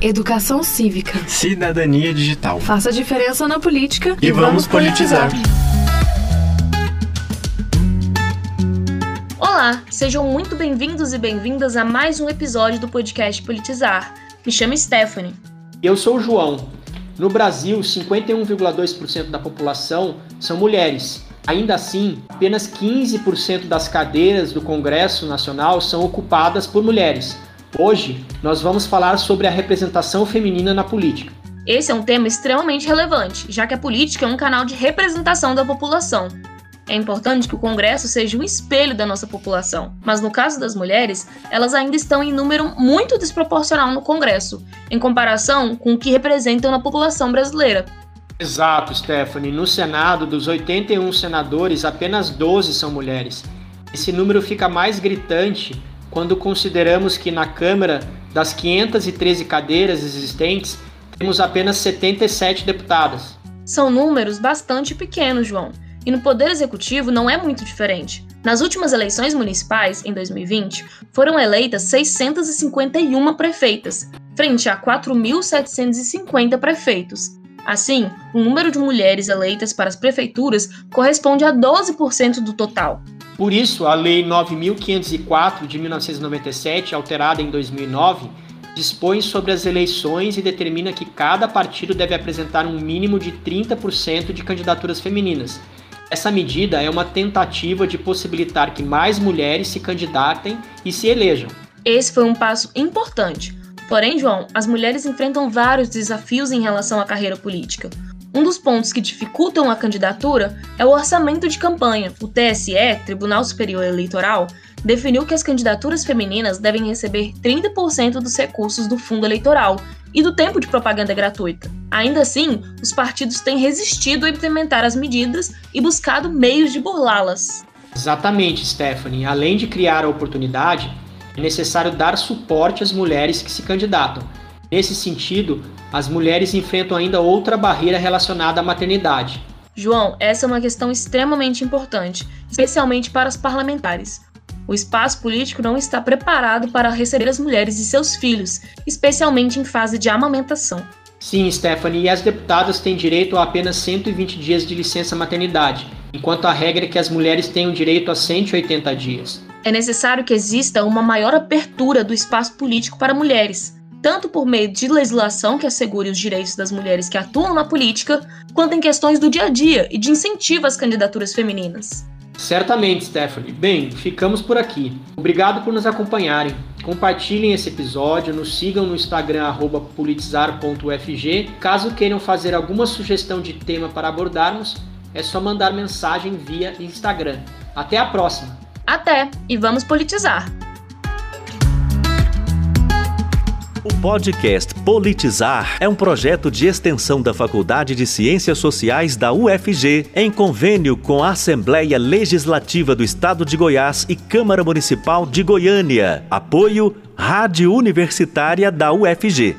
Educação cívica. Cidadania digital. Faça diferença na política e, e vamos, vamos politizar. Olá, sejam muito bem-vindos e bem-vindas a mais um episódio do podcast Politizar. Me chamo Stephanie. Eu sou o João. No Brasil, 51,2% da população são mulheres. Ainda assim, apenas 15% das cadeiras do Congresso Nacional são ocupadas por mulheres. Hoje, nós vamos falar sobre a representação feminina na política. Esse é um tema extremamente relevante, já que a política é um canal de representação da população. É importante que o Congresso seja um espelho da nossa população, mas no caso das mulheres, elas ainda estão em número muito desproporcional no Congresso, em comparação com o que representam na população brasileira. Exato, Stephanie. No Senado, dos 81 senadores, apenas 12 são mulheres. Esse número fica mais gritante quando consideramos que na Câmara, das 513 cadeiras existentes, temos apenas 77 deputadas. São números bastante pequenos, João. E no Poder Executivo não é muito diferente. Nas últimas eleições municipais, em 2020, foram eleitas 651 prefeitas, frente a 4.750 prefeitos. Assim, o número de mulheres eleitas para as prefeituras corresponde a 12% do total. Por isso, a Lei 9.504 de 1997, alterada em 2009, dispõe sobre as eleições e determina que cada partido deve apresentar um mínimo de 30% de candidaturas femininas. Essa medida é uma tentativa de possibilitar que mais mulheres se candidatem e se elejam. Esse foi um passo importante. Porém, João, as mulheres enfrentam vários desafios em relação à carreira política. Um dos pontos que dificultam a candidatura é o orçamento de campanha. O TSE, Tribunal Superior Eleitoral, definiu que as candidaturas femininas devem receber 30% dos recursos do fundo eleitoral e do tempo de propaganda gratuita. Ainda assim, os partidos têm resistido a implementar as medidas e buscado meios de burlá-las. Exatamente, Stephanie. Além de criar a oportunidade, é necessário dar suporte às mulheres que se candidatam Nesse sentido, as mulheres enfrentam ainda outra barreira relacionada à maternidade. João, essa é uma questão extremamente importante, especialmente para os parlamentares. O espaço político não está preparado para receber as mulheres e seus filhos, especialmente em fase de amamentação. Sim, Stephanie, e as deputadas têm direito a apenas 120 dias de licença maternidade, enquanto a regra é que as mulheres tenham direito a 180 dias. É necessário que exista uma maior abertura do espaço político para mulheres, tanto por meio de legislação que assegure os direitos das mulheres que atuam na política, quanto em questões do dia a dia e de incentivo às candidaturas femininas. Certamente, Stephanie. Bem, ficamos por aqui. Obrigado por nos acompanharem. Compartilhem esse episódio, nos sigam no Instagram politizar.ufg. Caso queiram fazer alguma sugestão de tema para abordarmos, é só mandar mensagem via Instagram. Até a próxima! Até! E vamos politizar! O podcast Politizar é um projeto de extensão da Faculdade de Ciências Sociais da UFG, em convênio com a Assembleia Legislativa do Estado de Goiás e Câmara Municipal de Goiânia. Apoio Rádio Universitária da UFG.